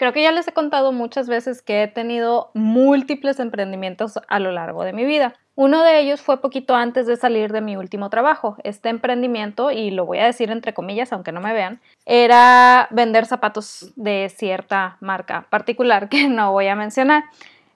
Creo que ya les he contado muchas veces que he tenido múltiples emprendimientos a lo largo de mi vida. Uno de ellos fue poquito antes de salir de mi último trabajo. Este emprendimiento, y lo voy a decir entre comillas, aunque no me vean, era vender zapatos de cierta marca particular que no voy a mencionar.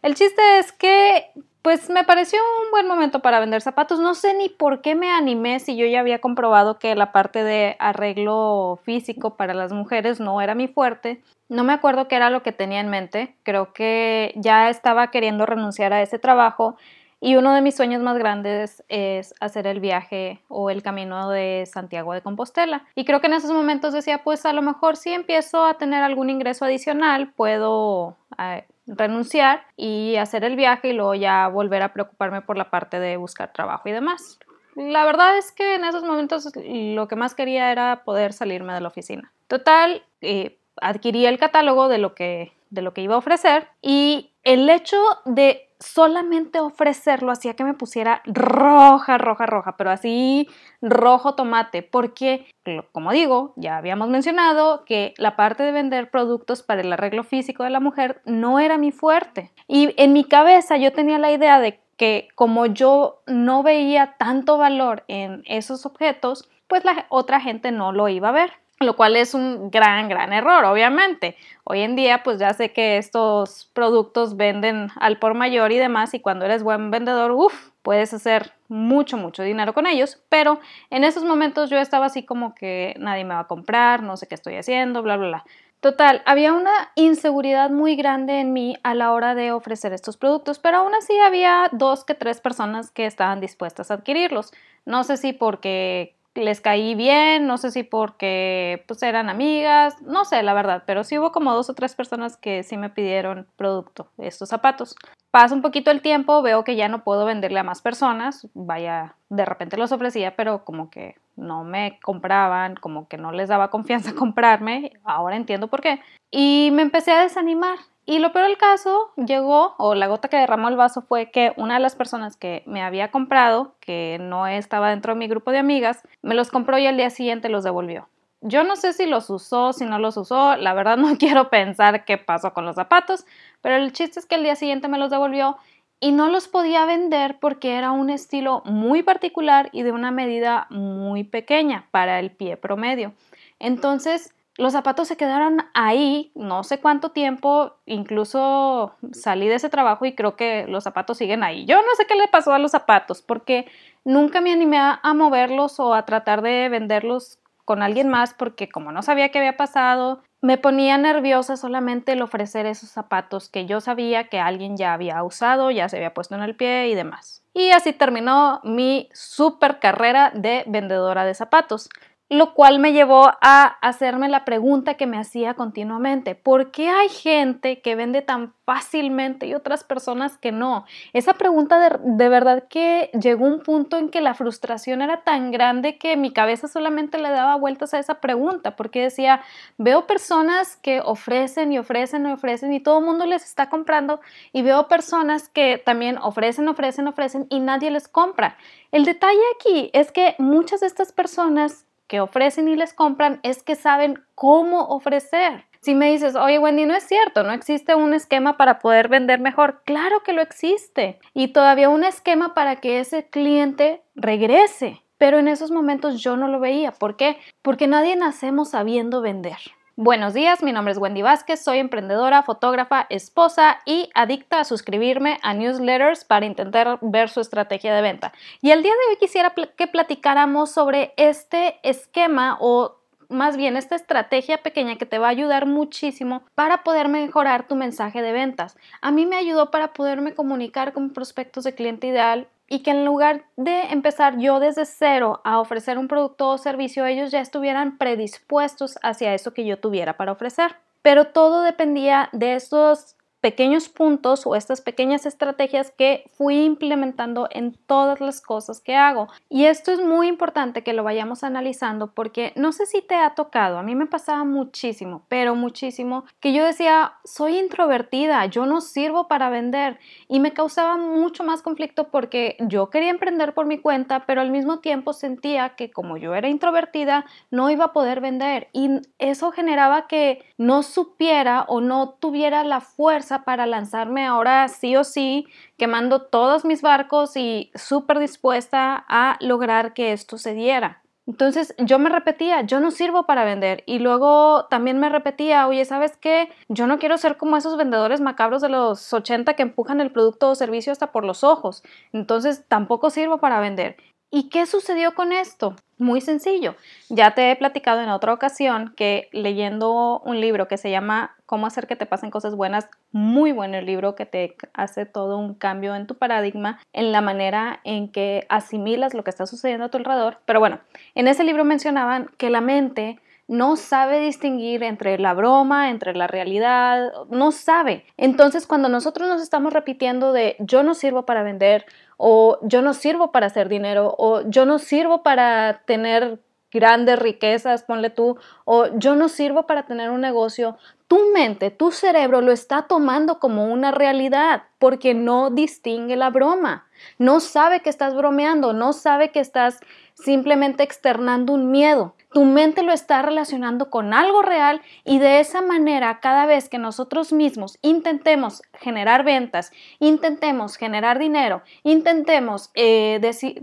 El chiste es que pues me pareció un buen momento para vender zapatos. No sé ni por qué me animé si yo ya había comprobado que la parte de arreglo físico para las mujeres no era mi fuerte. No me acuerdo qué era lo que tenía en mente. Creo que ya estaba queriendo renunciar a ese trabajo y uno de mis sueños más grandes es hacer el viaje o el camino de Santiago de Compostela. Y creo que en esos momentos decía, pues a lo mejor si empiezo a tener algún ingreso adicional, puedo eh, renunciar y hacer el viaje y luego ya volver a preocuparme por la parte de buscar trabajo y demás. La verdad es que en esos momentos lo que más quería era poder salirme de la oficina. Total, eh, adquirí el catálogo de lo que de lo que iba a ofrecer y el hecho de solamente ofrecerlo hacía que me pusiera roja, roja, roja, pero así rojo tomate, porque, como digo, ya habíamos mencionado que la parte de vender productos para el arreglo físico de la mujer no era mi fuerte. Y en mi cabeza yo tenía la idea de que como yo no veía tanto valor en esos objetos, pues la otra gente no lo iba a ver lo cual es un gran, gran error, obviamente. Hoy en día, pues ya sé que estos productos venden al por mayor y demás, y cuando eres buen vendedor, uff, puedes hacer mucho, mucho dinero con ellos, pero en esos momentos yo estaba así como que nadie me va a comprar, no sé qué estoy haciendo, bla, bla, bla. Total, había una inseguridad muy grande en mí a la hora de ofrecer estos productos, pero aún así había dos que tres personas que estaban dispuestas a adquirirlos. No sé si porque les caí bien, no sé si porque pues eran amigas, no sé la verdad, pero sí hubo como dos o tres personas que sí me pidieron producto, estos zapatos. Pasa un poquito el tiempo, veo que ya no puedo venderle a más personas, vaya, de repente los ofrecía, pero como que no me compraban, como que no les daba confianza comprarme, ahora entiendo por qué. Y me empecé a desanimar y lo peor del caso llegó, o la gota que derramó el vaso fue que una de las personas que me había comprado, que no estaba dentro de mi grupo de amigas, me los compró y al día siguiente los devolvió. Yo no sé si los usó, si no los usó, la verdad no quiero pensar qué pasó con los zapatos, pero el chiste es que el día siguiente me los devolvió y no los podía vender porque era un estilo muy particular y de una medida muy pequeña para el pie promedio. Entonces los zapatos se quedaron ahí no sé cuánto tiempo, incluso salí de ese trabajo y creo que los zapatos siguen ahí. Yo no sé qué le pasó a los zapatos porque nunca me animé a, moverlos o a tratar de venderlos con alguien más porque como no sabía qué había pasado, me ponía nerviosa solamente el ofrecer esos zapatos que yo sabía que alguien ya había usado, ya se había puesto en el pie y demás. Y así terminó mi super carrera de vendedora de zapatos lo cual me llevó a hacerme la pregunta que me hacía continuamente, ¿por qué hay gente que vende tan fácilmente y otras personas que no? Esa pregunta de, verdad que llegó un punto en que la frustración era tan grande que mi cabeza solamente le daba vueltas a esa pregunta, porque decía, veo personas que ofrecen y ofrecen y ofrecen y todo el mundo les está comprando y veo personas que también ofrecen, ofrecen, ofrecen y nadie les compra. El detalle aquí es que muchas de estas personas que ofrecen y les compran es que saben cómo ofrecer. Si me dices, oye Wendy, no es cierto, no existe un esquema para poder vender mejor. Claro que lo existe. Y todavía un esquema para que ese cliente regrese. Pero en esos momentos yo no lo veía. ¿Por qué? Porque nadie nacemos sabiendo vender. Buenos días, mi nombre es Wendy Vázquez, soy emprendedora, fotógrafa, esposa y adicta a suscribirme a newsletters para intentar ver su estrategia de venta. Y el día de hoy quisiera que platicáramos sobre este esquema o más bien esta estrategia pequeña que te va a ayudar muchísimo para poder mejorar tu mensaje de ventas. A mí me ayudó para poderme comunicar con prospectos de cliente ideal y que en lugar de empezar yo desde cero a ofrecer un producto o servicio, ellos ya estuvieran predispuestos hacia eso que yo tuviera para ofrecer. Pero todo dependía de esos pequeños puntos o estas pequeñas estrategias que fui implementando en todas las cosas que hago. Y esto es muy importante que lo vayamos analizando porque no sé si te ha tocado, a mí me pasaba muchísimo, pero muchísimo, que yo decía, soy introvertida, yo no sirvo para vender y me causaba mucho más conflicto porque yo quería emprender por mi cuenta, pero al mismo tiempo sentía que como yo era introvertida, no iba a poder vender y eso generaba que no supiera o no tuviera la fuerza para lanzarme ahora sí o sí, quemando todos mis barcos y súper dispuesta a lograr que esto se diera. Entonces yo me repetía, yo no sirvo para vender. Y luego también me repetía, oye, ¿sabes qué? Yo no quiero ser como esos vendedores macabros de los 80 que empujan el producto o servicio hasta por los ojos. Entonces tampoco sirvo para vender. ¿Y qué sucedió con esto? Muy sencillo. Ya te he platicado en otra ocasión que leyendo un libro que se llama Cómo hacer que te pasen cosas buenas, muy bueno el libro que te hace todo un cambio en tu paradigma, en la manera en que asimilas lo que está sucediendo a tu alrededor. Pero bueno, en ese libro mencionaban que la mente no sabe distinguir entre la broma, entre la realidad, no sabe. Entonces, cuando nosotros nos estamos repitiendo de yo no sirvo para vender, o yo no sirvo para hacer dinero, o yo no sirvo para tener grandes riquezas, ponle tú, o yo no sirvo para tener un negocio, tu mente, tu cerebro lo está tomando como una realidad porque no distingue la broma, no sabe que estás bromeando, no sabe que estás simplemente externando un miedo. Tu mente lo está relacionando con algo real y de esa manera cada vez que nosotros mismos intentemos generar ventas, intentemos generar dinero, intentemos eh,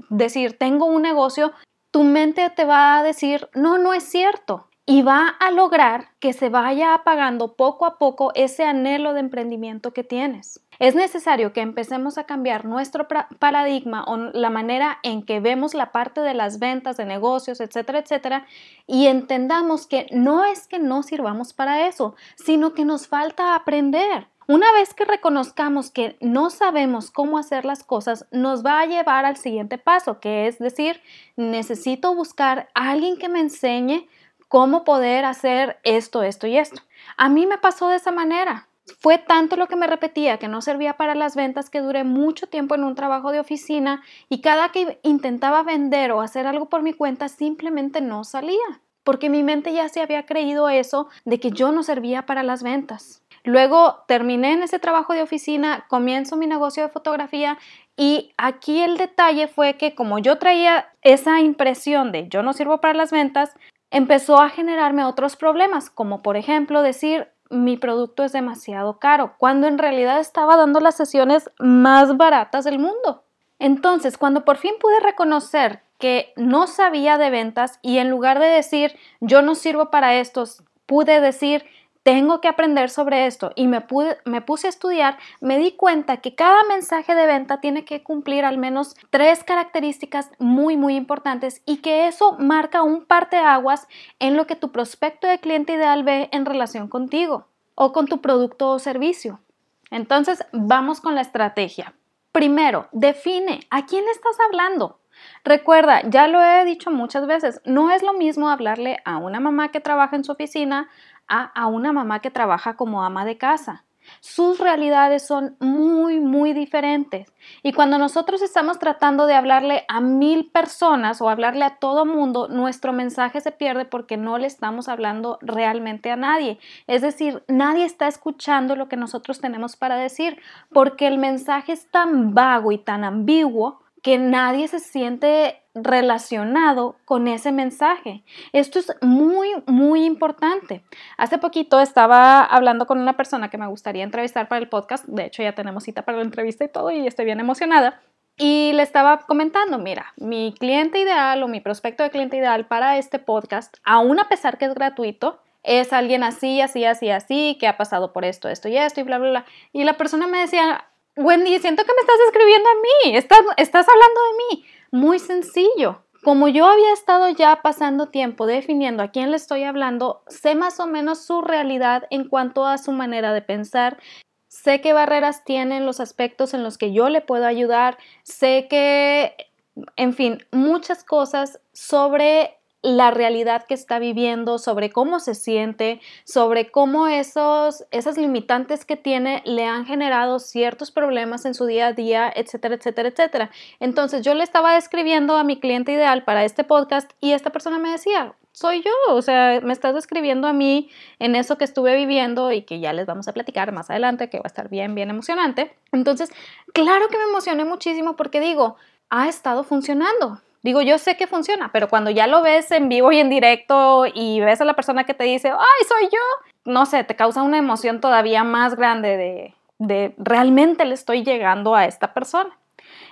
decir tengo un negocio, tu mente te va a decir no, no es cierto y va a lograr que se vaya apagando poco a poco ese anhelo de emprendimiento que tienes. Es necesario que empecemos a cambiar nuestro paradigma o la manera en que vemos la parte de las ventas, de negocios, etcétera, etcétera, y entendamos que no es que no sirvamos para eso, sino que nos falta aprender. Una vez que reconozcamos que no sabemos cómo hacer las cosas, nos va a llevar al siguiente paso, que es decir, necesito buscar a alguien que me enseñe cómo poder hacer esto, esto y esto. A mí me pasó de esa manera. Fue tanto lo que me repetía que no servía para las ventas que duré mucho tiempo en un trabajo de oficina y cada que intentaba vender o hacer algo por mi cuenta simplemente no salía, porque mi mente ya se había creído eso de que yo no servía para las ventas. Luego terminé en ese trabajo de oficina, comienzo mi negocio de fotografía y aquí el detalle fue que como yo traía esa impresión de yo no sirvo para las ventas, empezó a generarme otros problemas, como por ejemplo decir mi producto es demasiado caro, cuando en realidad estaba dando las sesiones más baratas del mundo. Entonces, cuando por fin pude reconocer que no sabía de ventas y en lugar de decir yo no sirvo para estos, pude decir tengo que aprender sobre esto y me, me puse a estudiar, me di cuenta que cada mensaje de venta tiene que cumplir al menos tres características muy, muy importantes y que eso marca un parteaguas en lo que tu prospecto de cliente ideal ve en relación contigo o con tu producto o servicio. Entonces, vamos con la estrategia. Primero, define a quién estás hablando. Recuerda, ya lo he dicho muchas veces, no es lo mismo hablarle a una mamá que trabaja en su oficina a, una mamá que trabaja como ama de casa. Sus realidades son muy, muy diferentes. Y cuando nosotros estamos tratando de hablarle a mil personas o hablarle a todo mundo, nuestro mensaje se pierde porque no le estamos hablando realmente a nadie. Es decir, nadie está escuchando lo que nosotros tenemos para decir porque el mensaje es tan vago y tan ambiguo que nadie se siente relacionado con ese mensaje. Esto es muy, muy importante. Hace poquito estaba hablando con una persona que me gustaría entrevistar para el podcast. De hecho, ya tenemos cita para la entrevista y todo y estoy bien emocionada. Y le estaba comentando, mira, mi cliente ideal o mi prospecto de cliente ideal para este podcast, aún a pesar que es gratuito, es alguien así, así, así, así, que ha pasado por esto, esto y esto y bla, bla, bla. Y la persona me decía, Wendy, siento que me estás escribiendo a mí, estás, estás hablando de mí. Muy sencillo. Como yo había estado ya pasando tiempo definiendo a quién le estoy hablando, sé más o menos su realidad en cuanto a su manera de pensar, sé qué barreras tienen los aspectos en los que yo le puedo ayudar, sé que, en fin, muchas cosas sobre la realidad que está viviendo, sobre cómo se siente, sobre cómo esos, esas limitantes que tiene le han generado ciertos problemas en su día a día, etcétera, etcétera, etcétera. Entonces yo le estaba describiendo a mi cliente ideal para este podcast y esta persona me decía, soy yo, o sea, me estás describiendo a mí en eso que estuve viviendo y que ya les vamos a platicar más adelante, que va a estar bien, bien emocionante. Entonces, claro que me emocioné muchísimo porque digo, ha estado funcionando Digo, yo sé que funciona, pero cuando ya lo ves en vivo y en directo y ves a la persona que te dice, ay, soy yo, no sé, te causa una emoción todavía más grande de, de realmente le estoy llegando a esta persona.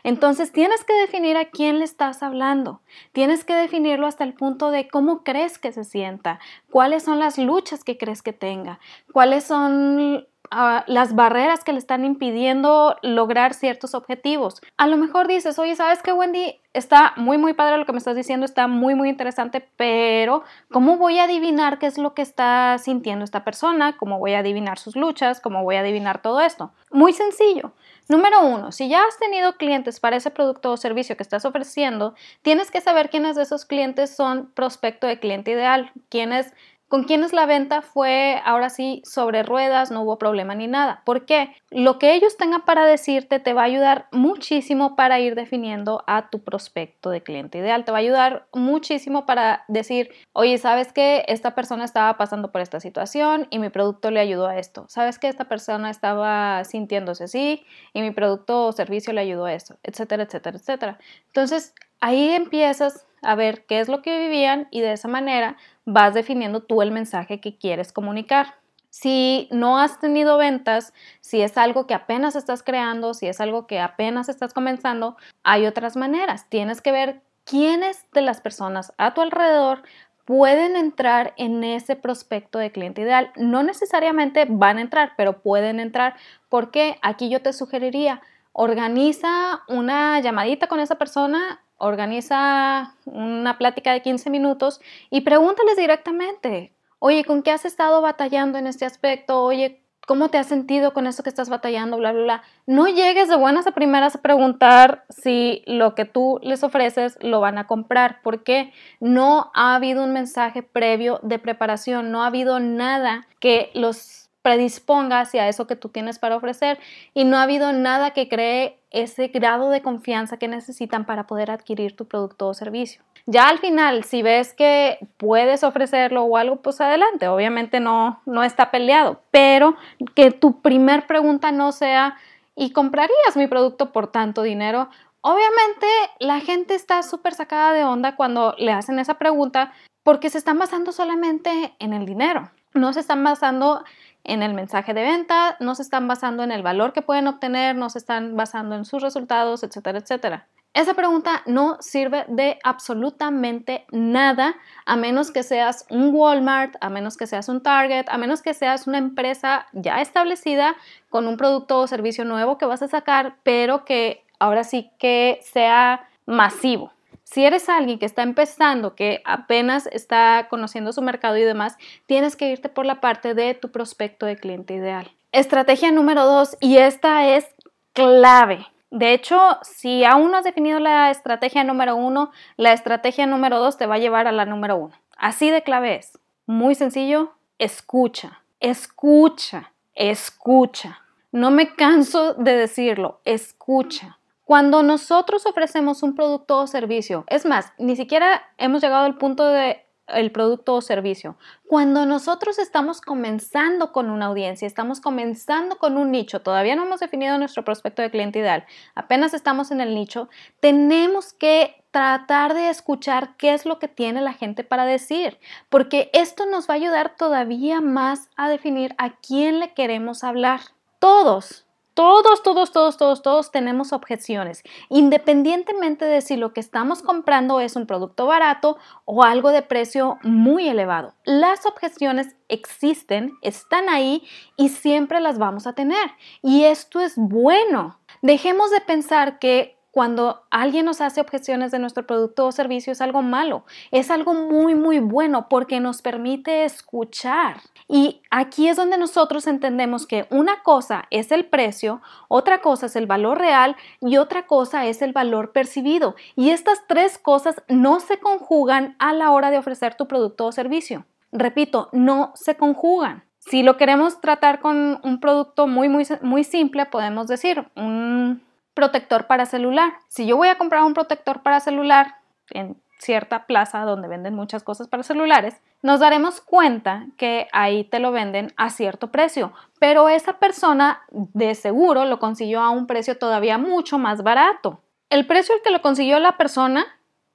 Entonces tienes que definir a quién le estás hablando. Tienes que definirlo hasta el punto de cómo crees que se sienta, cuáles son las luchas que crees que tenga, cuáles son las barreras que le están impidiendo lograr ciertos objetivos. A lo mejor dices, oye, ¿sabes qué, Wendy? Está muy, muy padre lo que me estás diciendo, está muy, muy interesante, pero ¿cómo voy a adivinar qué es lo que está sintiendo esta persona? ¿Cómo voy a adivinar sus luchas? ¿Cómo voy a adivinar todo esto? Muy sencillo. Número uno, si ya has tenido clientes para ese producto o servicio que estás ofreciendo, tienes que saber quiénes de esos clientes son prospecto de cliente ideal, quiénes con quienes la venta fue ahora sí sobre ruedas, no hubo problema ni nada. ¿Por qué? Lo que ellos tengan para decirte te va a ayudar muchísimo para ir definiendo a tu prospecto de cliente ideal. Te va a ayudar muchísimo para decir, oye, ¿sabes que esta persona estaba pasando por esta situación y mi producto le ayudó a esto? ¿Sabes que esta persona estaba sintiéndose así y mi producto o servicio le ayudó a esto? Etcétera, etcétera, etcétera. Entonces, ahí empiezas a ver qué es lo que vivían y de esa manera vas definiendo tú el mensaje que quieres comunicar. Si no has tenido ventas, si es algo que apenas estás creando, si es algo que apenas estás comenzando, hay otras maneras. Tienes que ver quiénes de las personas a tu alrededor pueden entrar en ese prospecto de cliente ideal. No necesariamente van a entrar, pero pueden entrar. porque Aquí yo te sugeriría, organiza una llamadita con esa persona organiza una plática de 15 minutos y pregúntales directamente, oye, ¿con qué has estado batallando en este aspecto? Oye, ¿cómo te has sentido con eso que estás batallando? Bla, bla, bla. No llegues de buenas a primeras a preguntar si lo que tú les ofreces lo van a comprar, porque no ha habido un mensaje previo de preparación, no ha habido nada que los predisponga hacia eso que tú tienes para ofrecer y no ha habido nada que cree ese grado de confianza que necesitan para poder adquirir tu producto o servicio. Ya al final, si ves que puedes ofrecerlo o algo, pues adelante. Obviamente no, no está peleado, pero que tu primer pregunta no sea ¿y comprarías mi producto por tanto dinero? Obviamente la gente está súper sacada de onda cuando le hacen esa pregunta porque se están basando solamente en el dinero. No se están basando en el mensaje de venta, no se están basando en el valor que pueden obtener, no se están basando en sus resultados, etcétera, etcétera. Esa pregunta no sirve de absolutamente nada a menos que seas un Walmart, a menos que seas un Target, a menos que seas una empresa ya establecida con un producto o servicio nuevo que vas a sacar, pero que ahora sí que sea masivo. Si eres alguien que está empezando, que apenas está conociendo su mercado y demás, tienes que irte por la parte de tu prospecto de cliente ideal. Estrategia número dos, y esta es clave. De hecho, si aún no has definido la estrategia número uno, la estrategia número dos te va a llevar a la número uno. Así de clave es. Muy sencillo, escucha, escucha, escucha. No me canso de decirlo, escucha. Cuando nosotros ofrecemos un producto o servicio, es más, ni siquiera hemos llegado al punto de el producto o servicio. Cuando nosotros estamos comenzando con una audiencia, estamos comenzando con un nicho, todavía no hemos definido nuestro prospecto de cliente ideal, apenas estamos en el nicho, tenemos que tratar de escuchar qué es lo que tiene la gente para decir, porque esto nos va a ayudar todavía más a definir a quién le queremos hablar. Todos, todos, todos, todos, todos, todos tenemos objeciones, independientemente de si lo que estamos comprando es un producto barato o algo de precio muy elevado. Las objeciones existen, están ahí y siempre las vamos a tener. Y esto es bueno. Dejemos de pensar que cuando alguien nos hace objeciones de nuestro producto o servicio es algo malo, es algo muy, muy bueno porque nos permite escuchar. Y aquí es donde nosotros entendemos que una cosa es el precio, otra cosa es el valor real y otra cosa es el valor percibido. Y estas tres cosas no se conjugan a la hora de ofrecer tu producto o servicio. Repito, no se conjugan. Si lo queremos tratar con un producto muy, muy, muy simple, podemos decir un protector para celular. Si yo voy a comprar un protector para celular en cierta plaza donde venden muchas cosas para celulares, nos daremos cuenta que ahí te lo venden a cierto precio, pero esa persona de seguro lo consiguió a un precio todavía mucho más barato. El precio al que lo consiguió la persona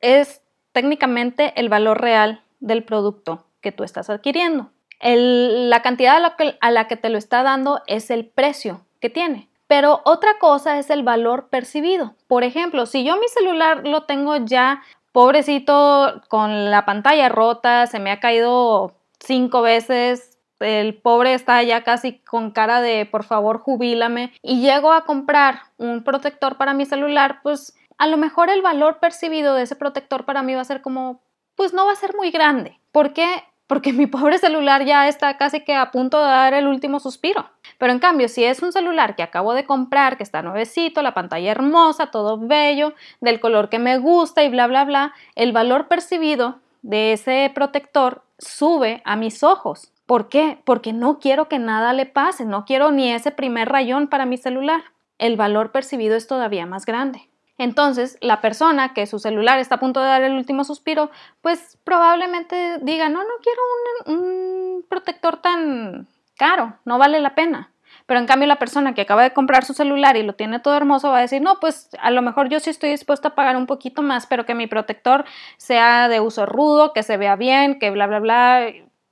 es técnicamente el valor real del producto que tú estás adquiriendo. la cantidad a la que te lo está dando es el precio que tiene. Pero otra cosa es el valor percibido. Por ejemplo, si yo mi celular lo tengo ya pobrecito con la pantalla rota, se me ha caído cinco veces, el pobre está ya casi con cara de por favor jubílame y llego a comprar un protector para mi celular, pues a lo mejor el valor percibido de ese protector para mí va a ser como, pues no va a ser muy grande. ¿Por qué? Porque mi pobre celular ya está casi que a punto de dar el último suspiro. Pero en cambio, si es un celular que acabo de comprar, que está nuevecito, la pantalla hermosa, todo bello, del color que me gusta y bla, bla, bla, el valor percibido de ese protector sube a mis ojos. ¿Por qué? Porque no quiero que nada le pase, no quiero ni ese primer rayón para mi celular. El valor percibido es todavía más grande. Entonces, la persona que su celular está a punto de dar el último suspiro, pues probablemente diga, no, no quiero un, protector tan caro, no vale la pena. Pero en cambio la persona que acaba de comprar su celular y lo tiene todo hermoso va a decir, no, pues a lo mejor yo sí estoy dispuesta a pagar un poquito más, pero que mi protector sea de uso rudo, que se vea bien, que bla, bla, bla,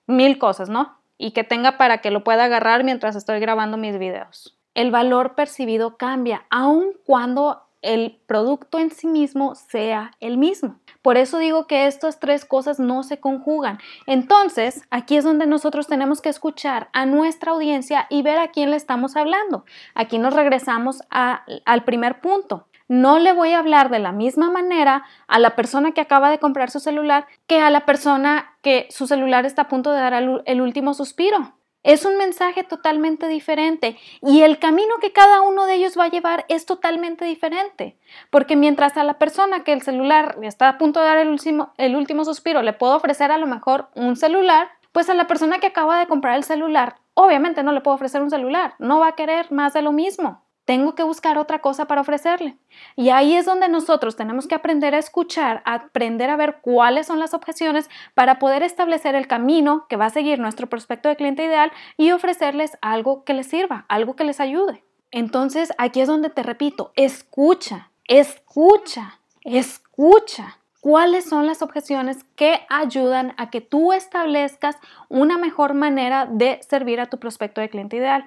mil cosas, ¿no? Y que tenga para que lo pueda agarrar mientras estoy grabando mis videos. El valor percibido cambia, aun cuando el producto en sí mismo sea el mismo. Por eso digo que estas tres cosas no se conjugan. Entonces, aquí es donde nosotros tenemos que escuchar a nuestra audiencia y ver a quién le estamos hablando. Aquí nos regresamos al primer punto. No le voy a hablar de la misma manera a la persona que acaba de comprar su celular que a la persona que su celular está a punto de dar el último suspiro. Es un mensaje totalmente diferente. Y el camino que cada uno de ellos va a llevar es totalmente diferente. Porque mientras a la persona que el celular está a punto de dar el último, el último suspiro le puedo ofrecer a lo mejor un celular, pues a la persona que acaba de comprar el celular, obviamente no le puedo ofrecer un celular, no va a querer más de lo mismo tengo que buscar otra cosa para ofrecerle. Y ahí es donde nosotros tenemos que aprender a escuchar, aprender a ver cuáles son las objeciones para poder establecer el camino que va a seguir nuestro prospecto de cliente ideal y ofrecerles algo que les sirva, algo que les ayude. Entonces, aquí es donde te repito, escucha, escucha, escucha. ¿Cuáles son las objeciones que ayudan a que tú establezcas una mejor manera de servir a tu prospecto de cliente ideal?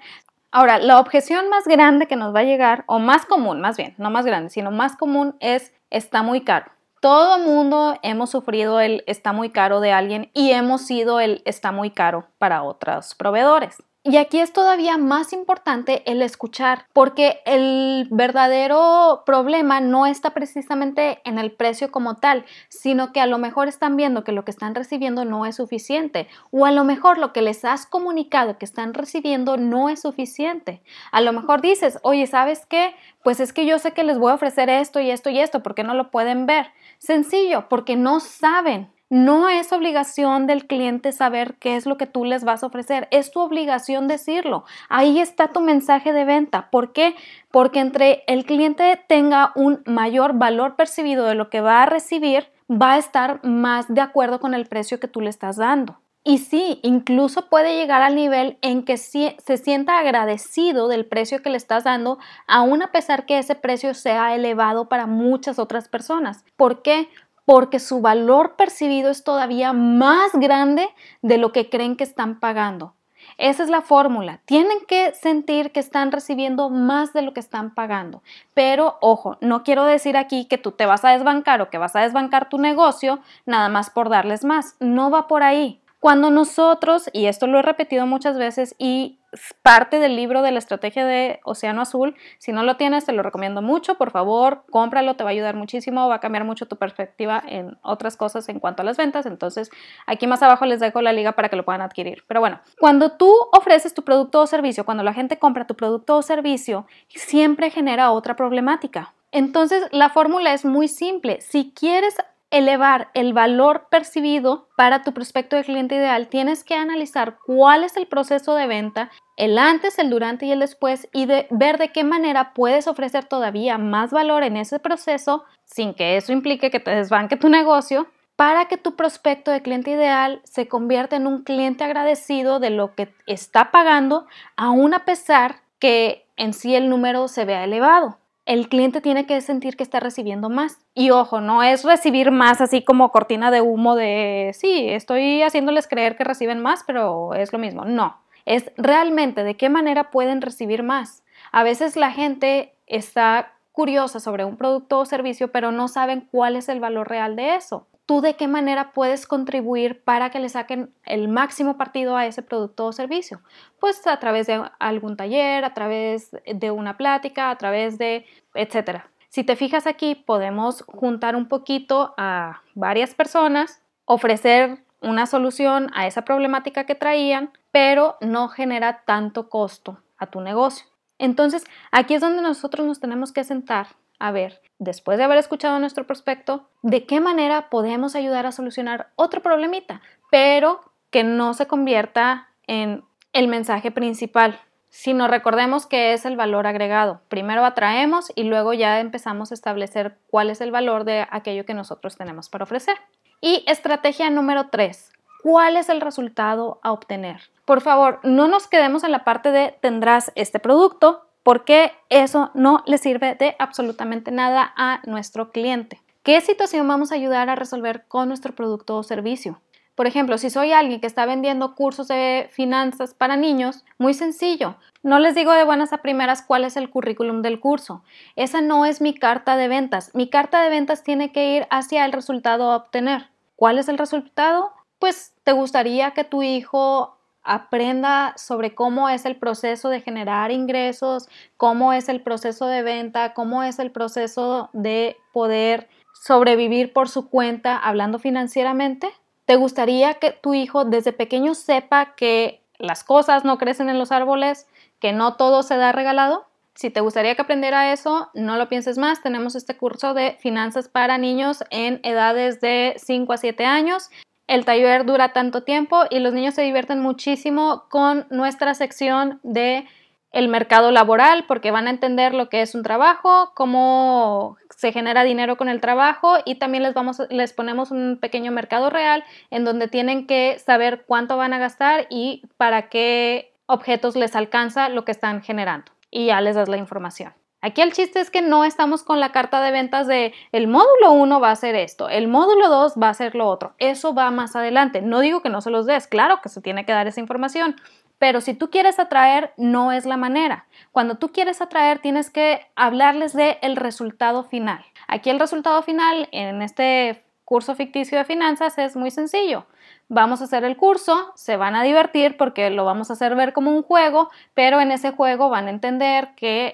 Ahora, la objeción más grande que nos va a llegar, o más común, más bien, no más grande, sino más común es está muy caro. Todo mundo hemos sufrido el está muy caro de alguien y hemos sido el está muy caro para otros proveedores. Y aquí es todavía más importante el escuchar, porque el verdadero problema no está precisamente en el precio como tal, sino que a lo mejor están viendo que lo que están recibiendo no es suficiente, o a lo mejor lo que les has comunicado que están recibiendo no es suficiente. A lo mejor dices, oye, ¿sabes qué? Pues es que yo sé que les voy a ofrecer esto y esto y esto, porque no lo pueden ver? Sencillo, porque no saben no es obligación del cliente saber qué es lo que tú les vas a ofrecer, es tu obligación decirlo. Ahí está tu mensaje de venta. ¿Por qué? Porque entre el cliente tenga un mayor valor percibido de lo que va a recibir, va a estar más de acuerdo con el precio que tú le estás dando. Y sí, incluso puede llegar al nivel en que se sienta agradecido del precio que le estás dando, aun a pesar que ese precio sea elevado para muchas otras personas. ¿Por qué? Porque su valor percibido es todavía más grande de lo que creen que están pagando. Esa es la fórmula. Tienen que sentir que están recibiendo más de lo que están pagando. Pero ojo, no quiero decir aquí que tú te vas a desbancar o que vas a desbancar tu negocio nada más por darles más. No va por ahí. Cuando nosotros, y esto lo he repetido muchas veces y parte del libro de la estrategia de Océano Azul. Si no lo tienes, te lo recomiendo mucho. Por favor, cómpralo, te va a ayudar muchísimo, va a cambiar mucho tu perspectiva en otras cosas en cuanto a las ventas. Entonces, aquí más abajo les dejo la liga para que lo puedan adquirir. Pero bueno, cuando tú ofreces tu producto o servicio, cuando la gente compra tu producto o servicio, siempre genera otra problemática. Entonces, la fórmula es muy simple. Si quieres elevar el valor percibido para tu prospecto de cliente ideal, tienes que analizar cuál es el proceso de venta, el antes, el durante y el después y de ver de qué manera puedes ofrecer todavía más valor en ese proceso sin que eso implique que te desbanque tu negocio para que tu prospecto de cliente ideal se convierta en un cliente agradecido de lo que está pagando, aun a pesar que en sí el número se vea elevado el cliente tiene que sentir que está recibiendo más. Y ojo, no es recibir más así como cortina de humo de, sí, estoy haciéndoles creer que reciben más, pero es lo mismo. No, es realmente de qué manera pueden recibir más. A veces la gente está curiosa sobre un producto o servicio, pero no saben cuál es el valor real de eso tú de qué manera puedes contribuir para que le saquen el máximo partido a ese producto o servicio. Pues a través de algún taller, a través de una plática, a través de, etcétera. Si te fijas aquí, podemos juntar un poquito a varias personas, ofrecer una solución a esa problemática que traían, pero no genera tanto costo a tu negocio. Entonces, aquí es donde nosotros nos tenemos que sentar a ver, después de haber escuchado nuestro prospecto, de qué manera podemos ayudar a solucionar otro problemita, pero que no se convierta en el mensaje principal, sino recordemos que es el valor agregado. Primero atraemos y luego ya empezamos a establecer cuál es el valor de aquello que nosotros tenemos para ofrecer. Y estrategia número 3. ¿Cuál es el resultado a obtener? Por favor, no nos quedemos en la parte de tendrás este producto, porque eso no le sirve de absolutamente nada a nuestro cliente. ¿Qué situación vamos a ayudar a resolver con nuestro producto o servicio? Por ejemplo, si soy alguien que está vendiendo cursos de finanzas para niños, muy sencillo. No les digo de buenas a primeras cuál es el currículum del curso. Esa no es mi carta de ventas. Mi carta de ventas tiene que ir hacia el resultado a obtener. ¿Cuál es el resultado? Pues te gustaría que tu hijo aprenda sobre cómo es el proceso de generar ingresos, cómo es el proceso de venta, cómo es el proceso de poder sobrevivir por su cuenta hablando financieramente. ¿Te gustaría que tu hijo desde pequeño sepa que las cosas no crecen en los árboles, que no todo se da regalado? Si te gustaría que aprendiera eso, no lo pienses más. Tenemos este curso de finanzas para niños en edades de 5 a 7 años el taller dura tanto tiempo y los niños se divierten muchísimo con nuestra sección de el mercado laboral porque van a entender lo que es un trabajo, cómo se genera dinero con el trabajo y también les vamos les ponemos un pequeño mercado real en donde tienen que saber cuánto van a gastar y para qué objetos les alcanza lo que están generando y ya les das la información. Aquí el chiste es que no estamos con la carta de ventas de el módulo 1 va a ser esto, el módulo 2 va a ser lo otro. Eso va más adelante. No digo que no se los des, claro que se tiene que dar esa información, pero si tú quieres atraer, no es la manera. Cuando tú quieres atraer, tienes que hablarles de el resultado final. Aquí el resultado final en este curso ficticio de finanzas es muy sencillo vamos a hacer el curso, se van a divertir porque lo vamos a hacer ver como un juego, pero en ese juego van a entender que,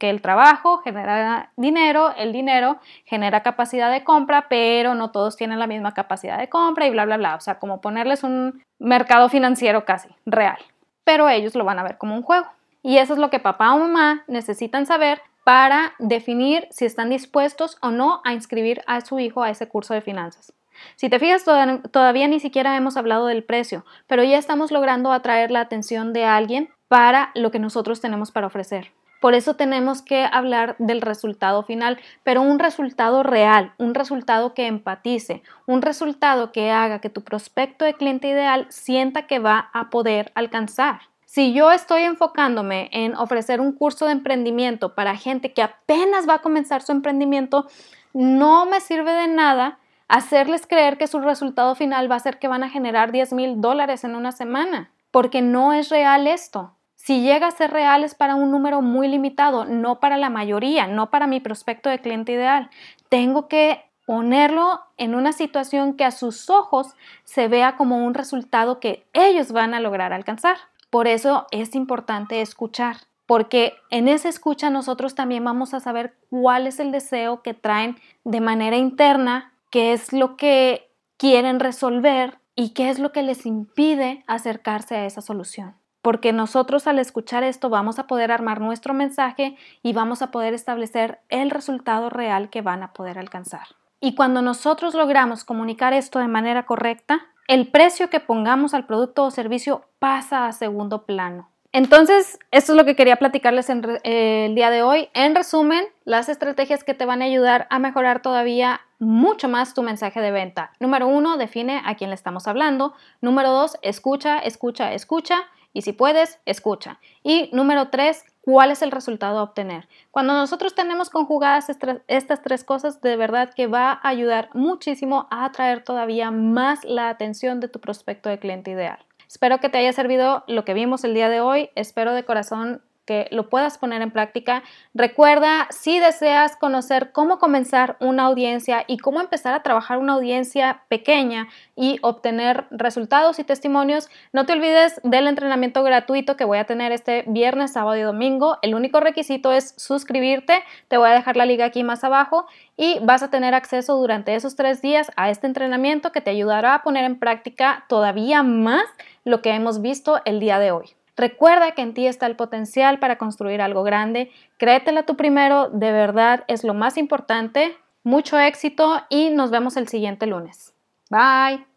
el trabajo genera dinero, el dinero genera capacidad de compra, pero no todos tienen la misma capacidad de compra y bla, bla, bla. O sea, como ponerles un mercado financiero casi real, pero ellos lo van a ver como un juego. Y eso es lo que papá o mamá necesitan saber para definir si están dispuestos o no a inscribir a su hijo a ese curso de finanzas. Si te fijas, todavía ni siquiera hemos hablado del precio, pero ya estamos logrando atraer la atención de alguien para lo que nosotros tenemos para ofrecer. Por eso tenemos que hablar del resultado final, pero un resultado real, un resultado que empatice, un resultado que haga que tu prospecto de cliente ideal sienta que va a poder alcanzar. Si yo estoy enfocándome en ofrecer un curso de emprendimiento para gente que apenas va a comenzar su emprendimiento, no me sirve de nada hacerles creer que su resultado final va a ser que van a generar 10 mil dólares en una semana, porque no es real esto. Si llega a ser real es para un número muy limitado, no para la mayoría, no para mi prospecto de cliente ideal. Tengo que ponerlo en una situación que a sus ojos se vea como un resultado que ellos van a lograr alcanzar. Por eso es importante escuchar, porque en esa escucha nosotros también vamos a saber cuál es el deseo que traen de manera interna, qué es lo que quieren resolver y qué es lo que les impide acercarse a esa solución. Porque nosotros al escuchar esto vamos a poder armar nuestro mensaje y vamos a poder establecer el resultado real que van a poder alcanzar. Y cuando nosotros logramos comunicar esto de manera correcta, el precio que pongamos al producto o servicio pasa a segundo plano. Entonces, esto es lo que quería platicarles eh, el día de hoy. En resumen, las estrategias que te van a ayudar a mejorar todavía mucho más tu mensaje de venta. Número uno, define a quién le estamos hablando. Número dos, escucha, escucha, escucha. Y si puedes, escucha. Y número tres, cuál es el resultado a obtener. Cuando nosotros tenemos conjugadas estas tres cosas, de verdad que va a ayudar muchísimo a atraer todavía más la atención de tu prospecto de cliente ideal. Espero que te haya servido lo que vimos el día de hoy. Espero de corazón que lo puedas poner en práctica. Recuerda, si deseas conocer cómo comenzar una audiencia y cómo empezar a trabajar una audiencia pequeña y obtener resultados y testimonios, no te olvides del entrenamiento gratuito que voy a tener este viernes, sábado y domingo. El único requisito es suscribirte. Te voy a dejar la liga aquí más abajo y vas a tener acceso durante esos tres días a este entrenamiento que te ayudará a poner en práctica todavía más lo que hemos visto el día de hoy. Recuerda que en ti está el potencial para construir algo grande. Créetela tú primero, de verdad es lo más importante. Mucho éxito y nos vemos el siguiente lunes. Bye.